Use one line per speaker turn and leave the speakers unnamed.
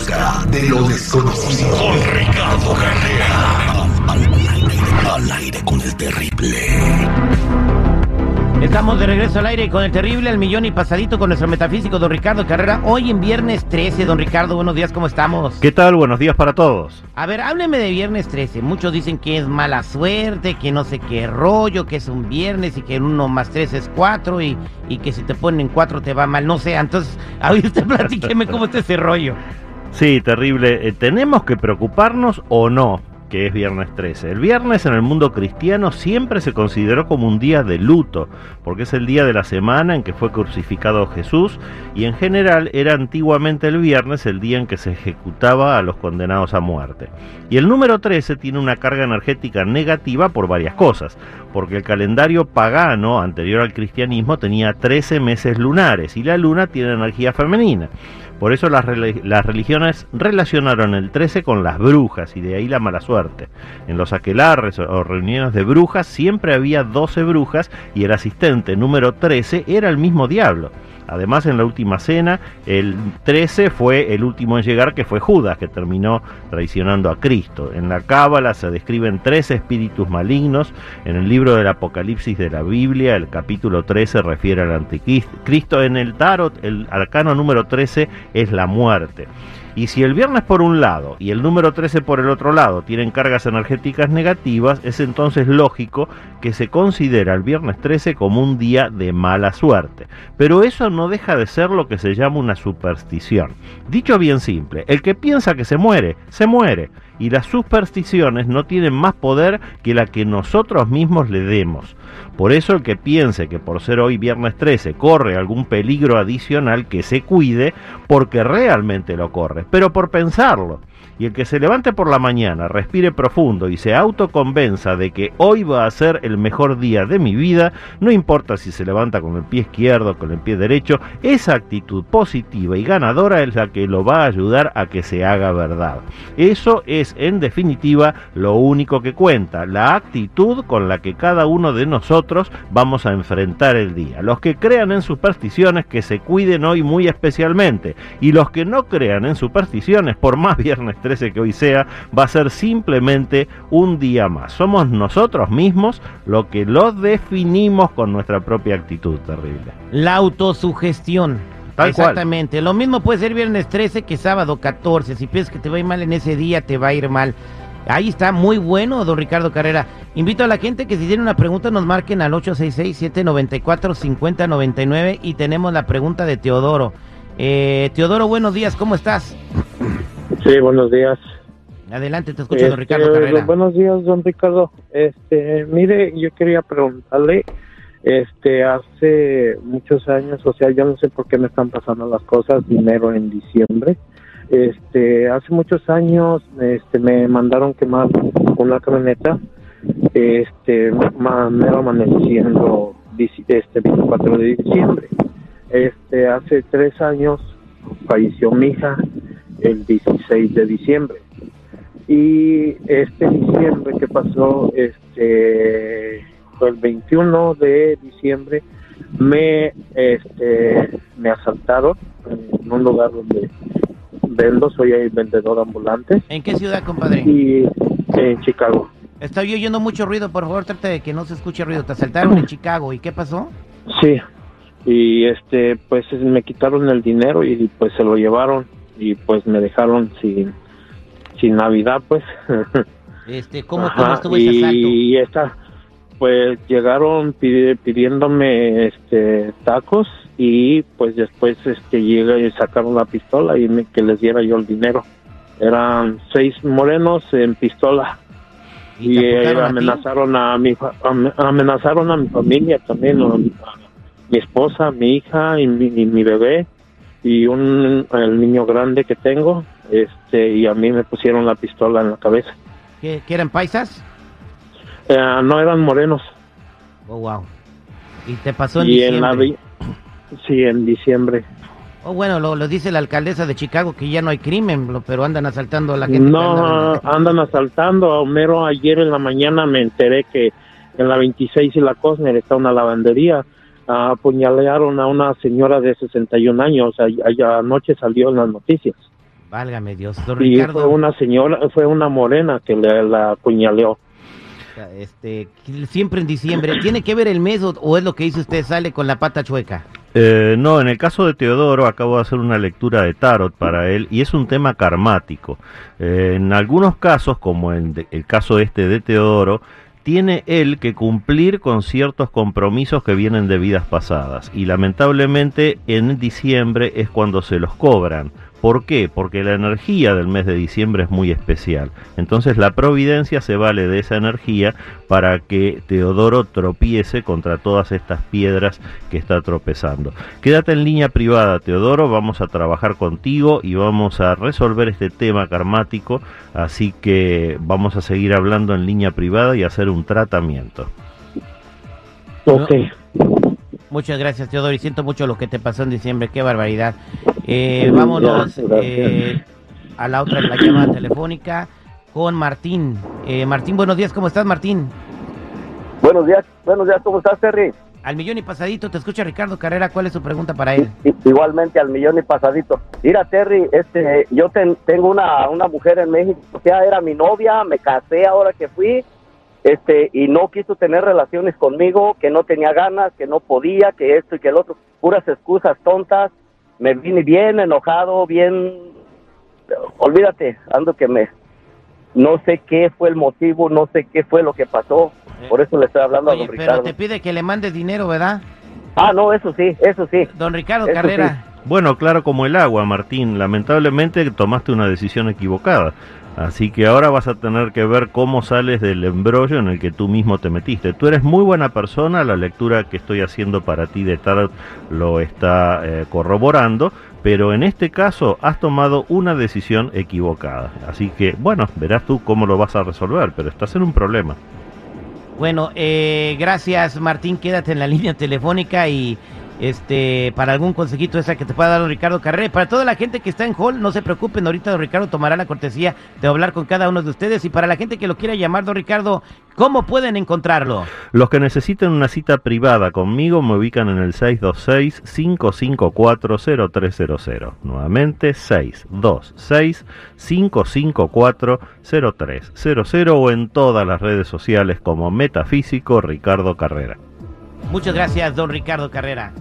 busca de lo desconocido. Con Ricardo Carrera. Al, aire, con el terrible.
Estamos de regreso al aire con el terrible al millón y pasadito con nuestro metafísico don Ricardo Carrera. Hoy en viernes 13, don Ricardo, buenos días, ¿cómo estamos?
¿Qué tal? Buenos días para todos.
A ver, hábleme de viernes 13. Muchos dicen que es mala suerte, que no sé qué rollo, que es un viernes y que uno más tres es cuatro y, y que si te ponen cuatro te va mal. No sé, entonces, a usted platíqueme cómo está ese rollo.
Sí, terrible. Eh, ¿Tenemos que preocuparnos o no? que es viernes 13. El viernes en el mundo cristiano siempre se consideró como un día de luto, porque es el día de la semana en que fue crucificado Jesús y en general era antiguamente el viernes el día en que se ejecutaba a los condenados a muerte. Y el número 13 tiene una carga energética negativa por varias cosas, porque el calendario pagano anterior al cristianismo tenía 13 meses lunares y la luna tiene energía femenina. Por eso las, religiones relacionaron el 13 con las brujas y de ahí la mala suerte. En los aquelarres o reuniones de brujas siempre había 12 brujas y el asistente número 13 era el mismo diablo. Además, en la última cena, el 13 fue el último en llegar, que fue Judas, que terminó traicionando a Cristo. En la Cábala se describen tres espíritus malignos. En el libro del Apocalipsis de la Biblia, el capítulo 13 refiere al anticristo. En el Tarot, el arcano número 13 es la muerte. Y si el viernes por un lado y el número 13 por el otro lado tienen cargas energéticas negativas, es entonces lógico que se considera el viernes 13 como un día de mala suerte. Pero eso no deja de ser lo que se llama una superstición. Dicho bien simple, el que piensa que se muere, se muere. Y las supersticiones no tienen más poder que la que nosotros mismos le demos. Por eso el que piense que por ser hoy viernes 13 corre algún peligro adicional, que se cuide porque realmente lo corre, pero por pensarlo y el que se levante por la mañana, respire profundo y se autoconvenza de que hoy va a ser el mejor día de mi vida, no importa si se levanta con el pie izquierdo con el pie derecho, esa actitud positiva y ganadora es la que lo va a ayudar a que se haga verdad. Eso es en definitiva lo único que cuenta, la actitud con la que cada uno de nosotros vamos a enfrentar el día. Los que crean en supersticiones que se cuiden hoy muy especialmente y los que no crean en supersticiones por más viernes que hoy sea, va a ser simplemente un día más. Somos nosotros mismos lo que lo definimos con nuestra propia actitud terrible.
La autosugestión. Exactamente. Lo mismo puede ser viernes 13 que sábado 14. Si piensas que te va a ir mal en ese día, te va a ir mal. Ahí está, muy bueno, don Ricardo Carrera. Invito a la gente que si tiene una pregunta nos marquen al 866-794-5099 y tenemos la pregunta de Teodoro. Eh, Teodoro, buenos días, ¿cómo estás?
Sí, buenos días.
Adelante, te escucho, don Ricardo este, Carrera.
Buenos días, don Ricardo. Este, mire, yo quería preguntarle, este, hace muchos años, o sea, yo no sé por qué me están pasando las cosas, dinero en diciembre. Este, hace muchos años, este, me mandaron quemar una camioneta, este, me amaneciendo, este, 24 de diciembre. Este, hace tres años falleció mi hija el 16 de diciembre. Y este diciembre que pasó, este, el 21 de diciembre, me, este, me asaltaron en un lugar donde vendo, soy el vendedor ambulante.
¿En qué ciudad, compadre?
Y en Chicago.
Estoy oyendo mucho ruido, por favor, trate de que no se escuche ruido. Te asaltaron en Chicago, ¿y qué pasó?
Sí, y este, pues me quitaron el dinero y pues se lo llevaron y pues me dejaron sin, sin Navidad, pues.
Este, ¿cómo, estuvo ese asalto?
Y esta, pues llegaron pidiéndome este tacos y pues después este llega y sacaron la pistola y me, que les diera yo el dinero. Eran seis morenos en pistola y, amenazaron a, mi amenazaron a mi familia también, a, mi esposa, mi hija y mi bebé y un el niño grande que tengo este y a mí me pusieron la pistola en la cabeza.
¿Qué, eran paisas?
Eh, no eran morenos.
Oh wow. Y te pasó en diciembre
en sí en diciembre.
Oh bueno lo, lo, dice la alcaldesa de Chicago que ya no hay crimen pero andan asaltando a la gente.
No andan asaltando. A Homero ayer en la mañana me enteré que en la 26 y la Cosner está una lavandería apuñalearon a una señora de 61 años, allá anoche salió en las noticias.
Válgame Dios.
Don y fue una señora, fue una morena que le la apuñaleó.
Este, siempre en diciembre. ¿Tiene que ver el mes o, es lo que dice usted, sale con la pata chueca?
Eh, no, en el caso de Teodoro acabo de hacer una lectura de tarot para él y es un tema karmático. Eh, en algunos casos, como en el caso este de Teodoro, tiene él que cumplir con ciertos compromisos que vienen de vidas pasadas. Y lamentablemente en diciembre es cuando se los cobran ¿Por qué? Porque la energía del mes de diciembre es muy especial. Entonces la providencia se vale de esa energía para que Teodoro tropiece contra todas estas piedras que está tropezando. Quédate en línea privada, Teodoro, vamos a trabajar contigo y vamos a resolver este tema karmático, así que vamos a seguir hablando en línea privada y hacer un tratamiento.
Ok.
Muchas gracias, Teodoro, y siento mucho lo que te pasó en diciembre, qué barbaridad. Eh, vámonos eh, a la otra la llamada telefónica con Martín. Eh, Martín, buenos días, ¿cómo estás, Martín?
Buenos días, buenos días, ¿cómo estás, Terry?
Al millón y pasadito, te escucha Ricardo Carrera, ¿cuál es su pregunta para él?
igualmente al millón y pasadito. Mira, Terry, este, yo tengo una, una mujer en México, o sea, era mi novia, me casé ahora que fui, este y no quiso tener relaciones conmigo, que no tenía ganas, que no podía, que esto y que el otro, puras excusas tontas. Me vine bien enojado, bien olvídate, ando que me no sé qué fue el motivo, no sé qué fue lo que pasó. Por eso le estoy hablando a don Ricardo.
Pero te pide que le mande dinero, ¿verdad?
Ah, no, eso sí, eso sí.
Don Ricardo Carrera.
Bueno, claro como el agua, Martín. Lamentablemente tomaste una decisión equivocada. Así que ahora vas a tener que ver cómo sales del embrollo en el que tú mismo te metiste. Tú eres muy buena persona, la lectura que estoy haciendo para ti de Tarot lo está eh, corroborando, pero en este caso has tomado una decisión equivocada. Así que, bueno, verás tú cómo lo vas a resolver, pero estás en un problema.
Bueno, eh, gracias Martín, quédate en la línea telefónica y este, para algún consejito esa que te pueda dar don Ricardo Carrera. Para toda la gente que está en hall, no se preocupen, ahorita don Ricardo tomará la cortesía de hablar con cada uno de ustedes. Y para la gente que lo quiera llamar, don Ricardo, ¿cómo pueden encontrarlo?
Los que necesiten una cita privada conmigo me ubican en el 626-554-0300. Nuevamente, 626-554-0300 o en todas las redes sociales como Metafísico Ricardo Carrera.
Muchas gracias, don Ricardo Carrera.